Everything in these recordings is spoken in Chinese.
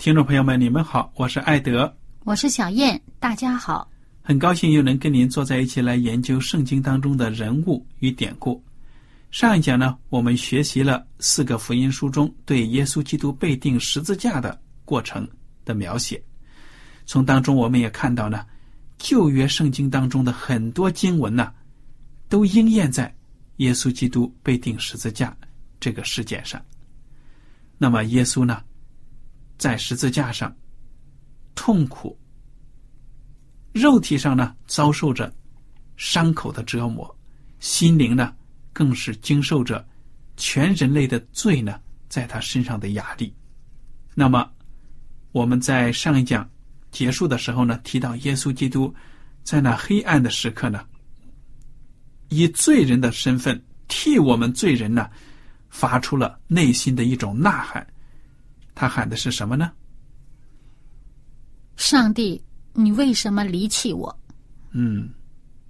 听众朋友们，你们好，我是艾德，我是小燕，大家好，很高兴又能跟您坐在一起来研究圣经当中的人物与典故。上一讲呢，我们学习了四个福音书中对耶稣基督被钉十字架的过程的描写，从当中我们也看到呢，旧约圣经当中的很多经文呢，都应验在耶稣基督被钉十字架这个事件上。那么耶稣呢？在十字架上痛苦，肉体上呢遭受着伤口的折磨，心灵呢更是经受着全人类的罪呢在他身上的压力。那么我们在上一讲结束的时候呢，提到耶稣基督在那黑暗的时刻呢，以罪人的身份替我们罪人呢发出了内心的一种呐喊。他喊的是什么呢？上帝，你为什么离弃我？嗯，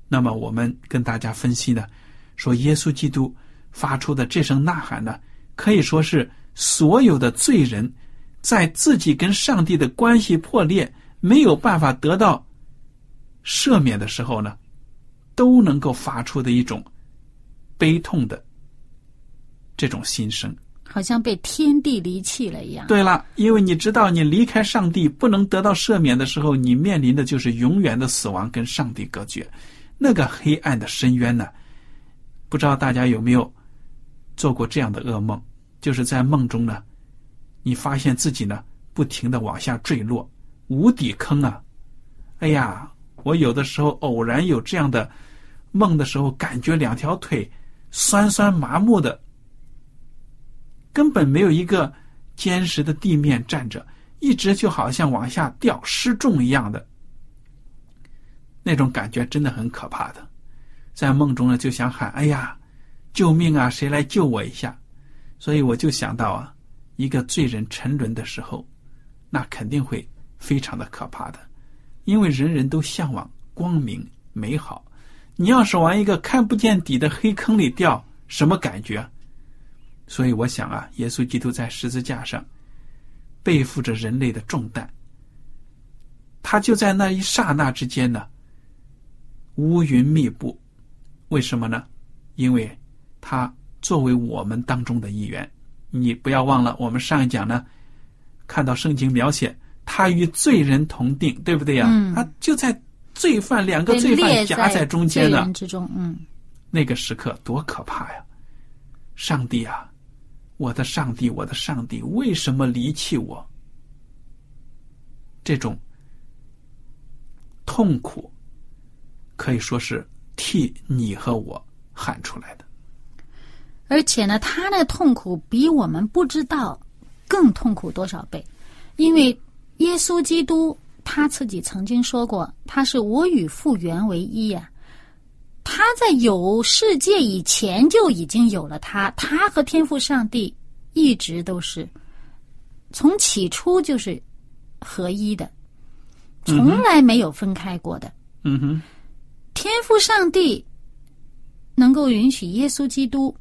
那么我们跟大家分析呢，说耶稣基督发出的这声呐喊呢，可以说是所有的罪人在自己跟上帝的关系破裂、没有办法得到赦免的时候呢，都能够发出的一种悲痛的这种心声。好像被天地离弃了一样。对了，因为你知道，你离开上帝不能得到赦免的时候，你面临的就是永远的死亡，跟上帝隔绝，那个黑暗的深渊呢？不知道大家有没有做过这样的噩梦？就是在梦中呢，你发现自己呢不停的往下坠落，无底坑啊！哎呀，我有的时候偶然有这样的梦的时候，感觉两条腿酸酸麻木的。根本没有一个坚实的地面站着，一直就好像往下掉失重一样的那种感觉，真的很可怕的。在梦中呢，就想喊：“哎呀，救命啊！谁来救我一下？”所以我就想到啊，一个罪人沉沦的时候，那肯定会非常的可怕的，因为人人都向往光明美好。你要是往一个看不见底的黑坑里掉，什么感觉？所以我想啊，耶稣基督在十字架上背负着人类的重担，他就在那一刹那之间呢，乌云密布。为什么呢？因为他作为我们当中的一员。你不要忘了，我们上一讲呢，看到圣经描写他与罪人同定，对不对呀？他就在罪犯两个罪犯夹在中间呢。之中，嗯，那个时刻多可怕呀！上帝啊！我的上帝，我的上帝，为什么离弃我？这种痛苦可以说是替你和我喊出来的。而且呢，他的痛苦比我们不知道更痛苦多少倍，因为耶稣基督他自己曾经说过，他是我与父原为一呀。他在有世界以前就已经有了他，他和天赋上帝一直都是从起初就是合一的，从来没有分开过的。嗯哼，天赋上帝能够允许耶稣基督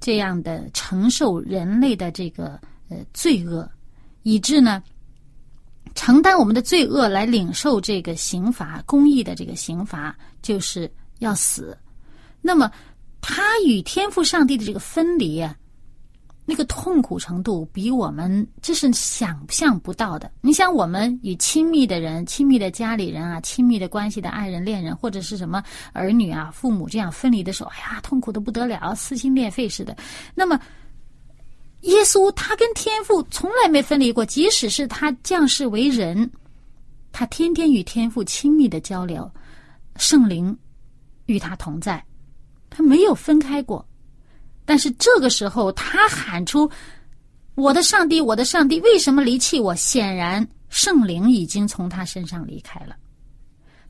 这样的承受人类的这个呃罪恶，以致呢承担我们的罪恶来领受这个刑罚，公义的这个刑罚就是要死。那么他与天赋上帝的这个分离啊。那个痛苦程度比我们这是想象不到的。你想，我们与亲密的人、亲密的家里人啊、亲密的关系的爱人、恋人，或者是什么儿女啊、父母这样分离的时候，哎呀，痛苦的不得了，撕心裂肺似的。那么，耶稣他跟天父从来没分离过，即使是他降世为人，他天天与天父亲密的交流，圣灵与他同在，他没有分开过。但是这个时候，他喊出：“我的上帝，我的上帝，为什么离弃我？”显然，圣灵已经从他身上离开了。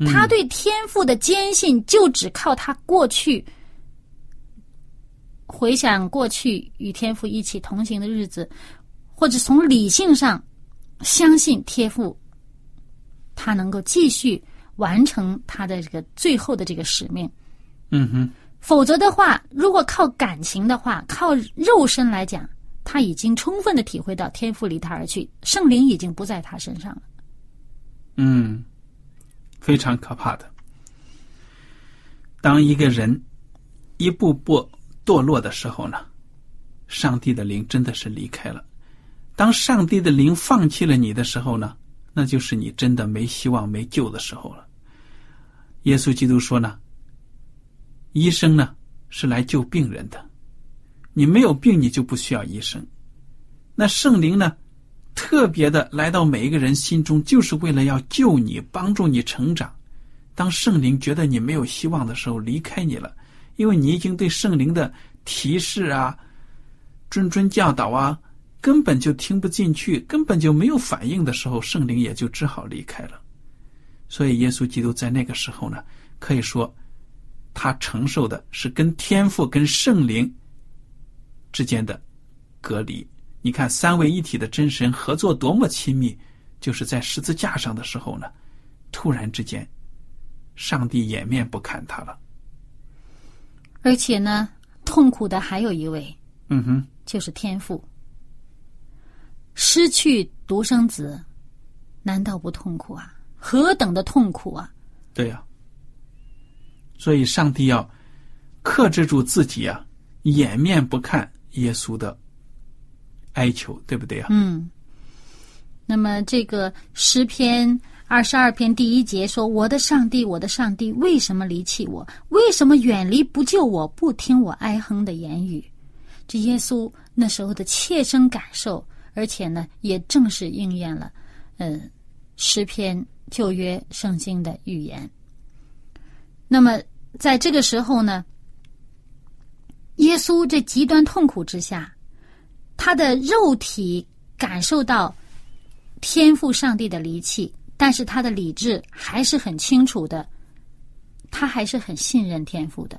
他对天赋的坚信，就只靠他过去回想过去与天赋一起同行的日子，或者从理性上相信天赋，他能够继续完成他的这个最后的这个使命。嗯哼。否则的话，如果靠感情的话，靠肉身来讲，他已经充分的体会到天赋离他而去，圣灵已经不在他身上了。嗯，非常可怕的。当一个人一步步堕落的时候呢，上帝的灵真的是离开了。当上帝的灵放弃了你的时候呢，那就是你真的没希望、没救的时候了。耶稣基督说呢。医生呢是来救病人的，你没有病，你就不需要医生。那圣灵呢，特别的来到每一个人心中，就是为了要救你，帮助你成长。当圣灵觉得你没有希望的时候，离开你了，因为你已经对圣灵的提示啊、谆谆教导啊，根本就听不进去，根本就没有反应的时候，圣灵也就只好离开了。所以，耶稣基督在那个时候呢，可以说。他承受的是跟天赋、跟圣灵之间的隔离。你看，三位一体的真神合作多么亲密，就是在十字架上的时候呢，突然之间，上帝掩面不看他了。而且呢，痛苦的还有一位，嗯哼，就是天赋。失去独生子，难道不痛苦啊？何等的痛苦啊！对呀。所以，上帝要克制住自己啊，掩面不看耶稣的哀求，对不对啊？嗯。那么，这个诗篇二十二篇第一节说：“我的上帝，我的上帝，为什么离弃我？为什么远离不救我？不听我哀哼的言语？”这耶稣那时候的切身感受，而且呢，也正是应验了，嗯，诗篇旧约圣经的预言。那么，在这个时候呢，耶稣这极端痛苦之下，他的肉体感受到天赋上帝的离弃，但是他的理智还是很清楚的，他还是很信任天赋的，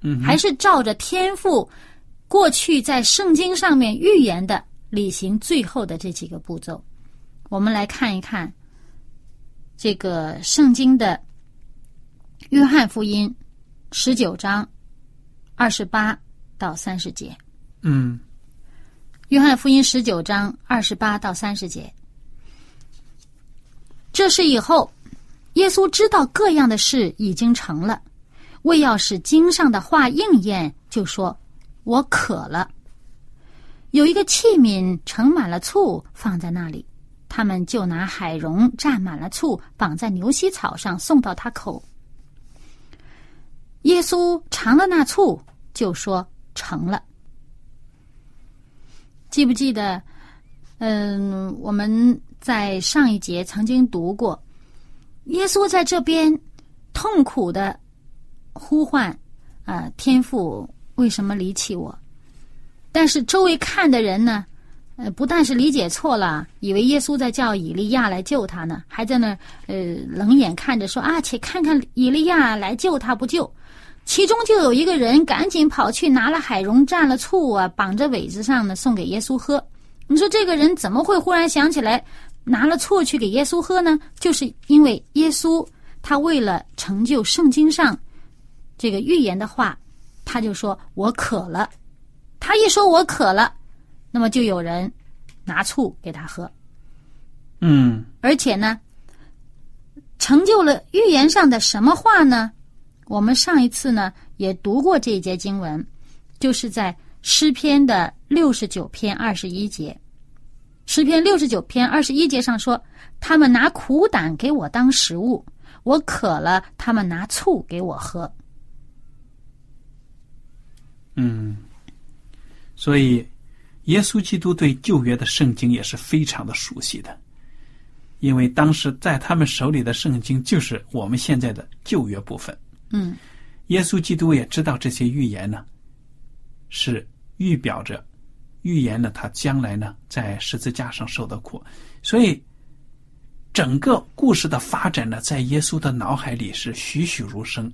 嗯，还是照着天赋过去在圣经上面预言的履行最后的这几个步骤。我们来看一看这个圣经的。约翰福音十九章二十八到三十节。嗯，约翰福音十九章二十八到三十节。这是以后，耶稣知道各样的事已经成了，为要使经上的话应验，就说：“我渴了。”有一个器皿盛满了醋，放在那里，他们就拿海蓉蘸满了醋，绑在牛膝草上，送到他口。耶稣尝了那醋，就说成了。记不记得？嗯，我们在上一节曾经读过，耶稣在这边痛苦的呼唤啊，天父为什么离弃我？但是周围看的人呢，呃，不但是理解错了，以为耶稣在叫以利亚来救他呢，还在那呃冷眼看着说啊，且看看以利亚来救他不救。其中就有一个人赶紧跑去拿了海蓉蘸了醋啊，绑着苇子上呢，送给耶稣喝。你说这个人怎么会忽然想起来拿了醋去给耶稣喝呢？就是因为耶稣他为了成就圣经上这个预言的话，他就说我渴了。他一说我渴了，那么就有人拿醋给他喝。嗯而且呢，成就了预言上的什么话呢？我们上一次呢也读过这一节经文，就是在诗篇的六十九篇二十一节。诗篇六十九篇二十一节上说：“他们拿苦胆给我当食物，我渴了，他们拿醋给我喝。嗯，所以耶稣基督对旧约的圣经也是非常的熟悉的，因为当时在他们手里的圣经就是我们现在的旧约部分。”嗯耶稣基督也知道这些预言呢，是预表着预言了他将来呢在十字架上受的苦，所以整个故事的发展呢，在耶稣的脑海里是栩栩如生，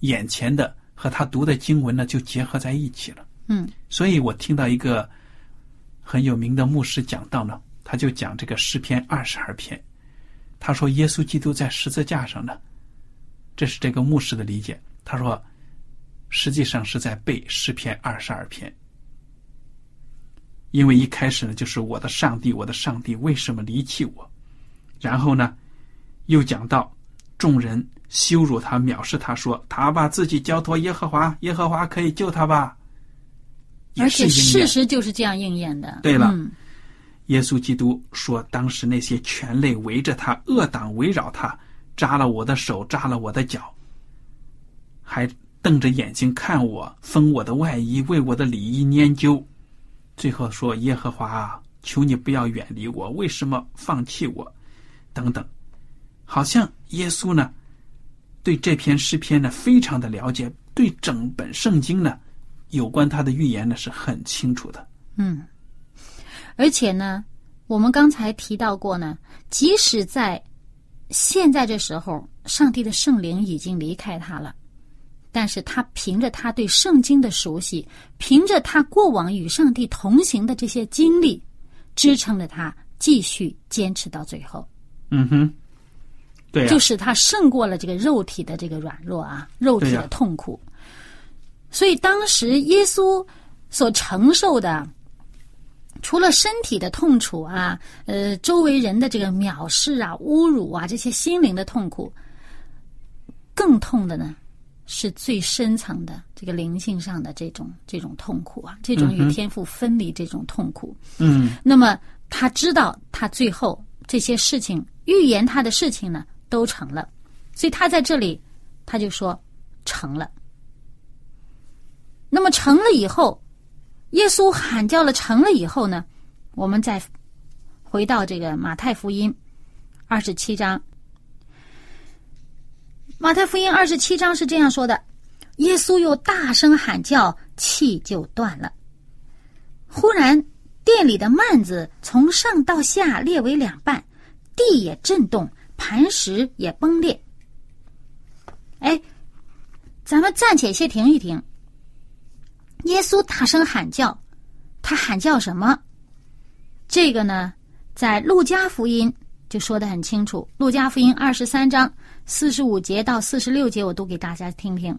眼前的和他读的经文呢就结合在一起了。嗯所以我听到一个很有名的牧师讲到呢，他就讲这个诗篇二十二篇，他说耶稣基督在十字架上呢，这是这个牧师的理解。他说，实际上是在背诗篇二十二篇，因为一开始呢就是我的上帝，我的上帝为什么离弃我？然后呢，又讲到众人羞辱他、藐视他，说他把自己交托耶和华，耶和华可以救他吧？也而且事实就是这样应验的。对了嗯耶稣基督说，当时那些权类围着他，恶党围绕他，扎了我的手，扎了我的脚，还瞪着眼睛看我，封我的外衣，为我的礼仪研究。最后说：“耶和华啊，求你不要远离我，为什么放弃我？”等等，好像耶稣呢，对这篇诗篇呢非常的了解，对整本圣经呢，有关他的预言呢是很清楚的。嗯，而且呢，我们刚才提到过呢，即使在现在这时候，上帝的圣灵已经离开他了，但是他凭着他对圣经的熟悉，凭着他过往与上帝同行的这些经历，支撑着他继续坚持到最后，嗯哼，对呀、就是他胜过了这个肉体的这个软弱啊，肉体的痛苦。所以当时耶稣所承受的。除了身体的痛楚啊，呃，周围人的这个藐视啊、侮辱啊，这些心灵的痛苦，更痛的呢，是最深层的这个灵性上的这种这种痛苦啊，这种与天赋分离这种痛苦。嗯那么他知道，他最后这些事情预言他的事情呢，都成了，所以他在这里他就说成了。那么成了以后，耶稣喊叫了成了以后呢，我们再回到这个马太福音二十七章。马太福音二十七章是这样说的：耶稣又大声喊叫，气就断了。忽然，店里的幔子从上到下裂为两半，地也震动，磐石也崩裂。哎，咱们暂且先停一停。耶稣大声喊叫，他喊叫什么？这个呢，在路加福音就说的很清楚。路加福音二十三章四十五节到四十六节，我读给大家听听。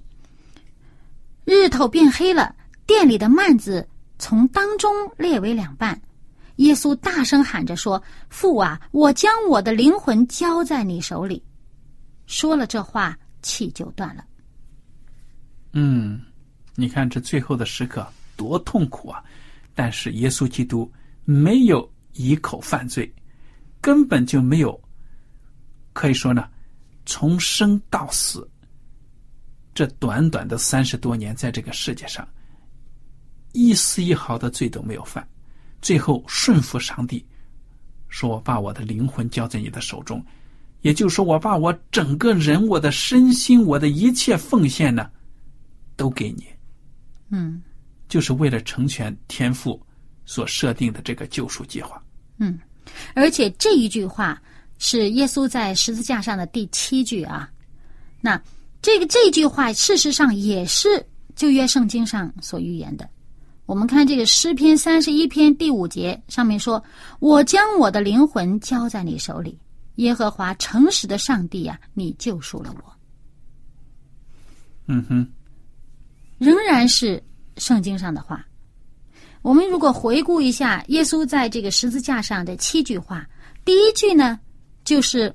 日头变黑了，店里的幔子从当中裂为两半。耶稣大声喊着说：“父啊，我将我的灵魂交在你手里。”说了这话，气就断了。嗯，你看这最后的时刻多痛苦啊！但是耶稣基督没有一口犯罪，根本就没有，可以说呢，从生到死，这短短的三十多年，在这个世界上，一丝一毫的罪都没有犯，最后顺服上帝，说我把我的灵魂交在你的手中，也就是说，我把我整个人、我的身心、我的一切奉献呢。都给你，嗯就是为了成全天父所设定的这个救赎计划。嗯，而且这一句话是耶稣在十字架上的第七句啊。那这个这句话事实上也是旧约圣经上所预言的。我们看这个诗篇三十一篇第五节上面说：“我将我的灵魂交在你手里，耶和华诚实的上帝呀、你救赎了我。嗯哼，”仍然是圣经上的话。我们如果回顾一下耶稣在这个十字架上的七句话，第一句呢，就是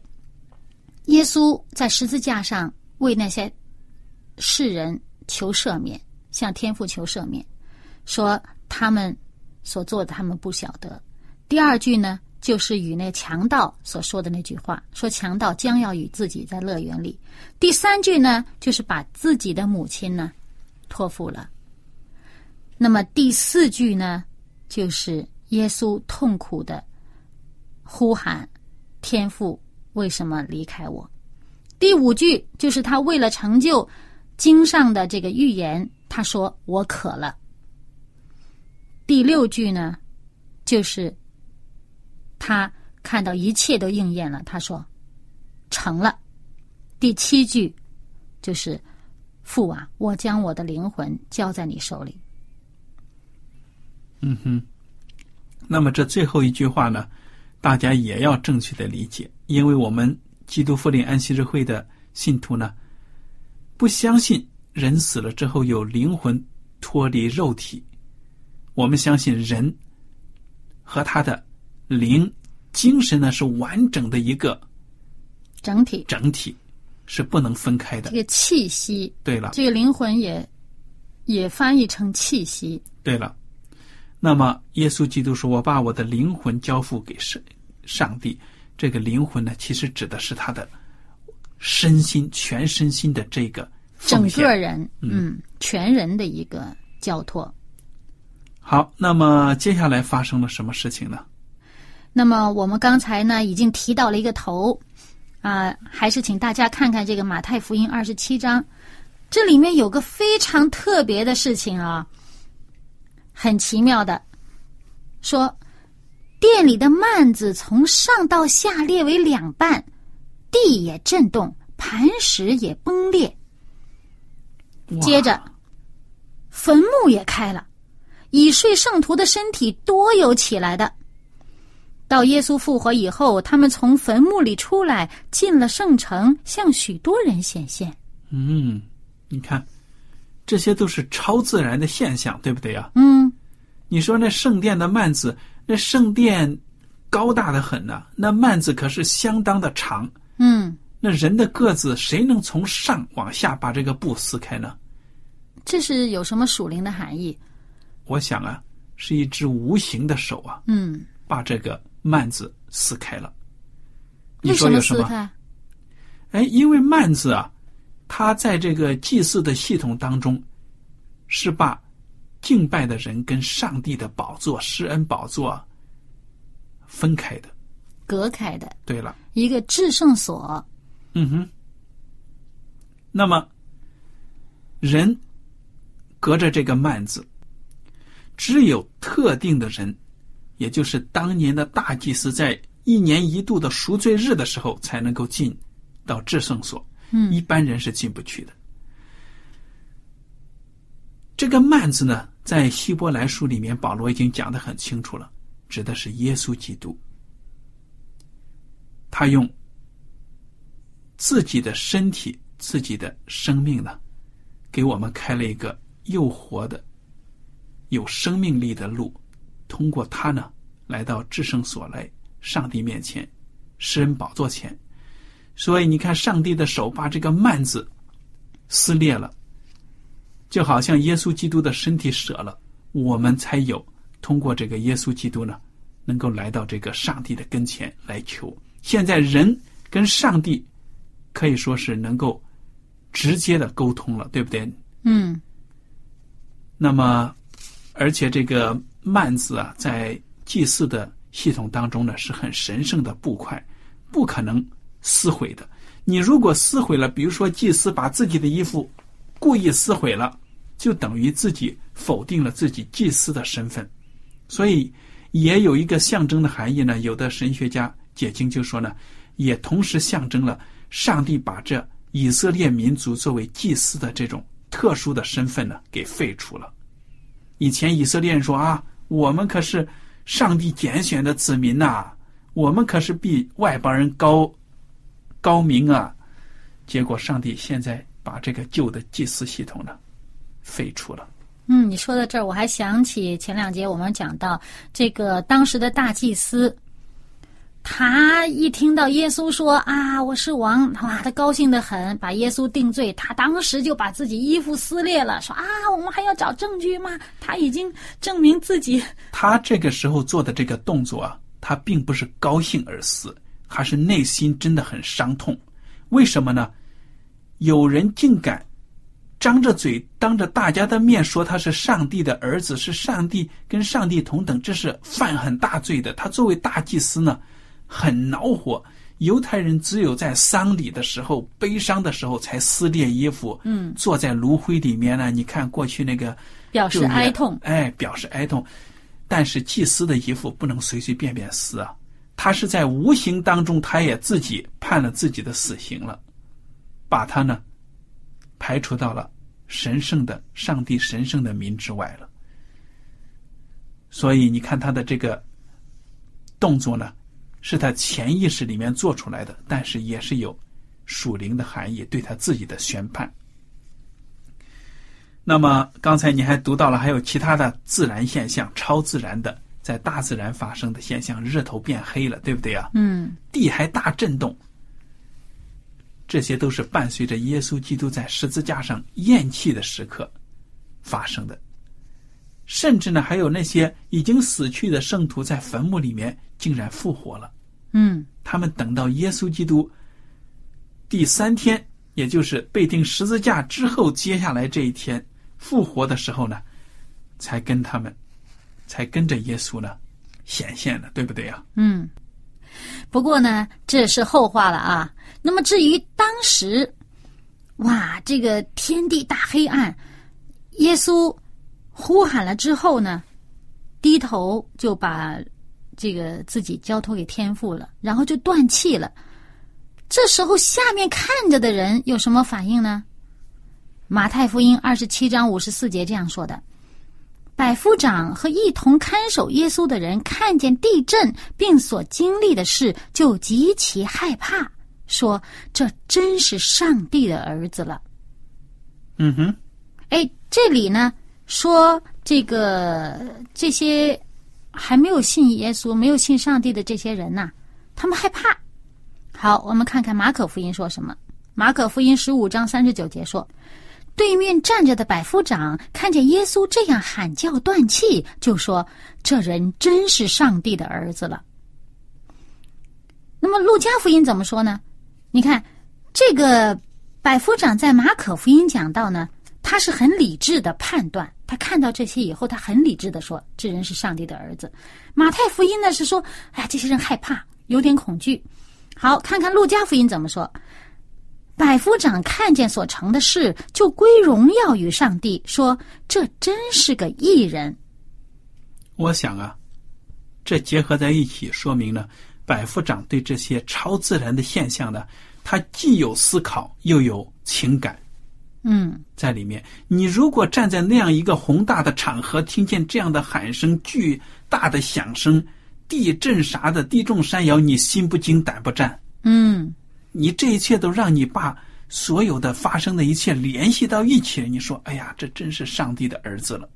耶稣在十字架上为那些世人求赦免，向天父求赦免，说他们所做的他们不晓得。第二句呢，就是与那强盗所说的那句话，说强盗将要与自己在乐园里。第三句呢，就是把自己的母亲呢托付了。那么第四句呢，就是耶稣痛苦的呼喊：“天父，为什么离开我？”第五句就是他为了成就经上的这个预言，他说：“我渴了。”第六句呢，就是他看到一切都应验了，他说：“成了。”第七句就是：“父啊，我将我的灵魂交在你手里。”嗯哼。那么这最后一句话呢，大家也要正确的理解，因为我们基督复临安息日会的信徒呢，不相信人死了之后有灵魂脱离肉体，我们相信人和他的灵、精神呢是完整的一个整体整体，是不能分开的这。个气息，对了，这个灵魂也也翻译成气息。对了，那么耶稣基督说：“我把我的灵魂交付给上上帝。”这个灵魂呢，其实指的是他的身心、全身心的这个整个人，嗯，全人的一个交托。好，那么接下来发生了什么事情呢？那么我们刚才呢已经提到了一个头，啊、还是请大家看看这个马太福音二十七章，这里面有个非常特别的事情啊，很奇妙的，说店里的幔子从上到下裂为两半，地也震动，磐石也崩裂。接着，坟墓也开了，已睡圣徒的身体多有起来的。到耶稣复活以后，他们从坟墓里出来，进了圣城，向许多人显现。嗯，你看，这些都是超自然的现象，对不对呀？嗯，你说那圣殿的幔子，那圣殿高大的很呐、那幔子可是相当的长，嗯，那人的个子谁能从上往下把这个布撕开呢？这是有什么属灵的含义？我想啊，是一只无形的手啊，嗯，把这个幔子撕开了。你说有什么？撕开？哎，因为幔子啊，它在这个祭祀的系统当中，是把敬拜的人跟上帝的宝座、施恩宝座啊分开的。隔开的对了，一个至圣所。嗯哼。那么，人隔着这个幔子，只有特定的人，也就是当年的大祭司，在一年一度的赎罪日的时候，才能够进到至圣所。嗯一般人是进不去的。这个幔子呢，在希伯来书里面，保罗已经讲的很清楚了，指的是耶稣基督。他用自己的身体、自己的生命呢，给我们开了一个又活的、有生命力的路，通过他呢，来到至圣所来，上帝面前，施恩宝座前。所以你看，上帝的手把这个幔子撕裂了，就好像耶稣基督的身体舍了，我们才有通过这个耶稣基督呢，能够来到这个上帝的跟前来求。现在人跟上帝可以说是能够直接的沟通了，对不对？嗯那么，而且这个幔子啊，在祭祀的系统当中呢，是很神圣的布块，不可能撕毁的。你如果撕毁了，比如说祭司把自己的衣服故意撕毁了，就等于自己否定了自己祭司的身份，所以也有一个象征的含义呢。有的神学家解经就说呢，也同时象征了上帝把这以色列民族作为祭司的这种特殊的身份呢给废除了。以前以色列人说啊，我们可是上帝拣选的子民呐，我们可是比外邦人高高明啊。结果上帝现在把这个旧的祭祀系统呢废除了。嗯，你说到这儿，我还想起前两节我们讲到这个当时的大祭司，他一听到耶稣说啊我是王，哇，他高兴的很，把耶稣定罪，他当时就把自己衣服撕裂了，说啊我们还要找证据吗？他已经证明自己。他这个时候做的这个动作啊，他并不是高兴而死，他是内心真的很伤痛。为什么呢？有人竟敢张着嘴当着大家的面说他是上帝的儿子，是上帝跟上帝同等，这是犯很大罪的。他作为大祭司呢，很恼火。犹太人只有在丧礼的时候、悲伤的时候才撕裂衣服，嗯，坐在炉灰里面呢。你看过去那个表示哀痛，哎，表示哀痛。但是祭司的衣服不能随随便便撕啊，他是在无形当中，他也自己判了自己的死刑了。把他呢排除到了神圣的上帝神圣的民之外了，所以你看他的这个动作呢，是他潜意识里面做出来的，但是也是有属灵的含义，对他自己的宣判。那么刚才你还读到了还有其他的自然现象，超自然的在大自然发生的现象，日头变黑了，对不对啊？嗯，地还大震动。这些都是伴随着耶稣基督在十字架上咽气的时刻发生的，甚至呢，还有那些已经死去的圣徒在坟墓里面竟然复活了。嗯，他们等到耶稣基督第三天，也就是被钉十字架之后，接下来这一天复活的时候呢，才跟他们，才跟着耶稣呢显现了，对不对呀？嗯。不过呢，这是后话了啊。那么至于当时，哇，这个天地大黑暗，耶稣呼喊了之后呢，低头就把这个自己交托给天父了，然后就断气了。这时候下面看着的人有什么反应呢？马太福音二十七章五十四节这样说的。百夫长和一同看守耶稣的人看见地震并所经历的事，就极其害怕，说：“这真是上帝的儿子了。”嗯哼，哎，这里呢说这个这些还没有信耶稣、没有信上帝的这些人呐，他们害怕。好，我们看看马可福音说什么。马可福音十五章三十九节说。对面站着的百夫长看见耶稣这样喊叫断气，就说：“这人真是上帝的儿子了。”那么路加福音怎么说呢？你看，这个百夫长在马可福音讲到呢，他是很理智的判断，他看到这些以后，他很理智的说：“这人是上帝的儿子。”马太福音呢是说：“哎呀，这些人害怕，有点恐惧。”好，看看路加福音怎么说。百夫长看见所成的事，就归荣耀于上帝，说：“这真是个异人。”我想啊，这结合在一起，说明了百夫长对这些超自然的现象呢，他既有思考，又有情感。嗯，在里面，你如果站在那样一个宏大的场合，听见这样的喊声、巨大的响声、地震啥的，地动山摇，你心不惊胆不战。嗯。你这一切都让你把所有的发生的一切联系到一起，你说：“哎呀，这真是上帝的儿子了。”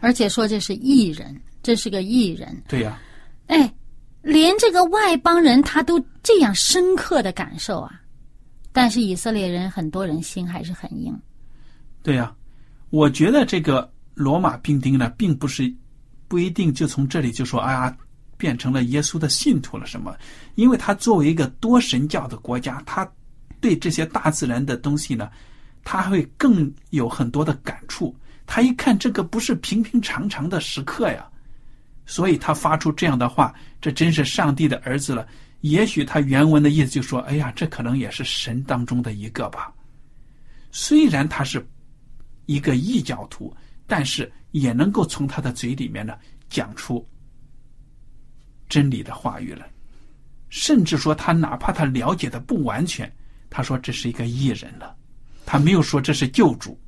而且说这是异人，这是个异人。对呀，哎，连这个外邦人他都这样深刻的感受啊！但是以色列人很多人心还是很硬。对呀，我觉得这个罗马兵丁呢，并不是不一定就从这里就说：“啊。”变成了耶稣的信徒了？什么？因为他作为一个多神教的国家，他对这些大自然的东西呢，他会更有很多的感触。他一看这个不是平平常常的时刻呀，所以他发出这样的话：“这真是上帝的儿子了。”也许他原文的意思就说：“哎呀，这可能也是神当中的一个吧。”虽然他是一个异教徒，但是也能够从他的嘴里面呢讲出。真理的话语了，甚至说他哪怕他了解的不完全，他说这是一个异人了，他没有说这是救主。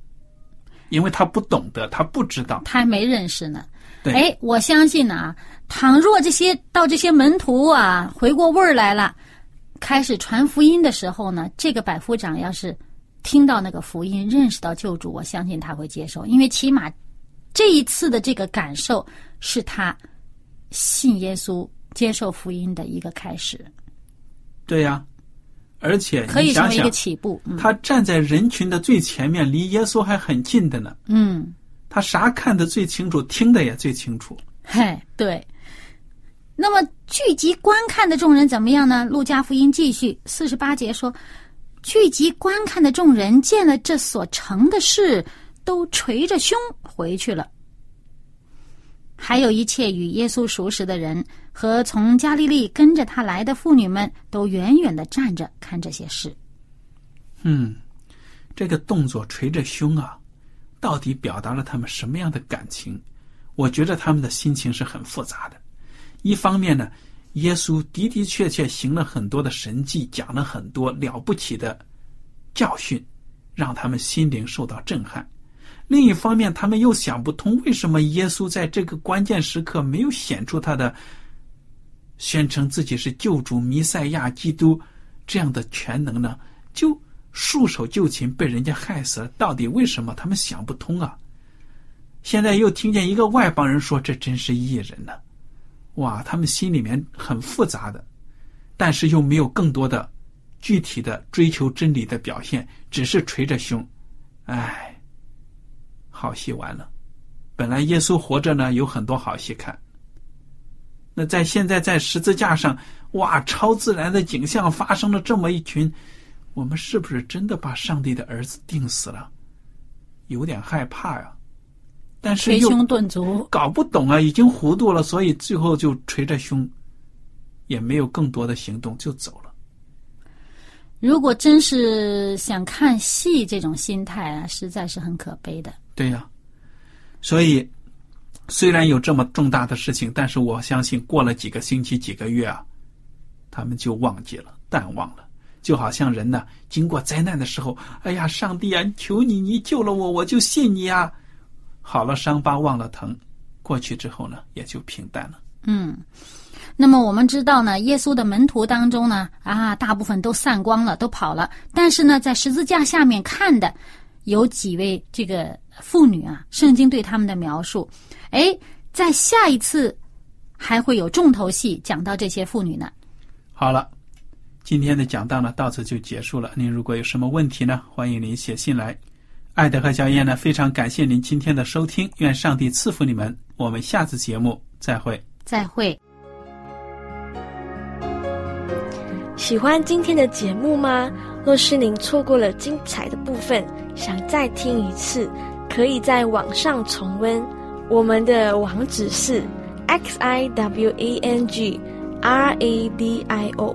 因为他不懂得，他不知道。他还没认识呢。对哎，我相信啊，倘若这些到这些门徒啊回过味儿来了，开始传福音的时候呢，这个百夫长要是听到那个福音，认识到救主，我相信他会接受，因为起码这一次的这个感受是他信耶稣、接受福音的一个开始，对呀、而且可以成为一个起步。嗯他站在人群的最前面，离耶稣还很近的呢。嗯，他啥看得最清楚，听得也最清楚。嘿，对。那么聚集观看的众人怎么样呢？路加福音继续四十八节说，聚集观看的众人见了这所成的事，都捶着胸回去了。还有一切与耶稣熟识的人和从加利利跟着他来的妇女们，都远远的站着看这些事。嗯，这个动作捶着胸啊，到底表达了他们什么样的感情？我觉得他们的心情是很复杂的。一方面呢，耶稣的的确确行了很多的神迹，讲了很多了不起的教训，让他们心灵受到震撼。另一方面，他们又想不通为什么耶稣在这个关键时刻没有显出他的宣称自己是救主、弥赛亚、基督这样的全能呢？就束手就擒，被人家害死了。到底为什么？他们想不通啊！现在又听见一个外邦人说：“这真是异人呢、哇，他们心里面很复杂的，但是又没有更多的具体的追求真理的表现，只是捶着胸，唉，好戏完了。本来耶稣活着呢，有很多好戏看。那在现在在十字架上，哇，超自然的景象发生了这么一群，我们是不是真的把上帝的儿子钉死了？有点害怕呀、但是捶胸顿足，搞不懂啊，已经糊涂了，所以最后就捶着胸，也没有更多的行动就走了。如果真是想看戏，这种心态啊，实在是很可悲的。对呀、所以虽然有这么重大的事情，但是我相信过了几个星期、几个月啊，他们就忘记了、淡忘了。就好像人呢，经过灾难的时候，哎呀，上帝啊，求你，你救了我，我就信你啊。好了，伤疤忘了疼，过去之后呢，也就平淡了。嗯，那么我们知道呢，耶稣的门徒当中呢，啊，大部分都散光了，都跑了。但是呢，在十字架下面看的有几位这个妇女啊，圣经对他们的描述，哎，在下一次还会有重头戏讲到这些妇女呢。好了，今天的讲道呢到此就结束了。您如果有什么问题呢，欢迎您写信来。爱德和小燕呢，非常感谢您今天的收听，愿上帝赐福你们。我们下次节目再会。再会。喜欢今天的节目吗？若是您错过了精彩的部分，想再听一次，可以在网上重温。我们的网址是 x i w a n g r a d i o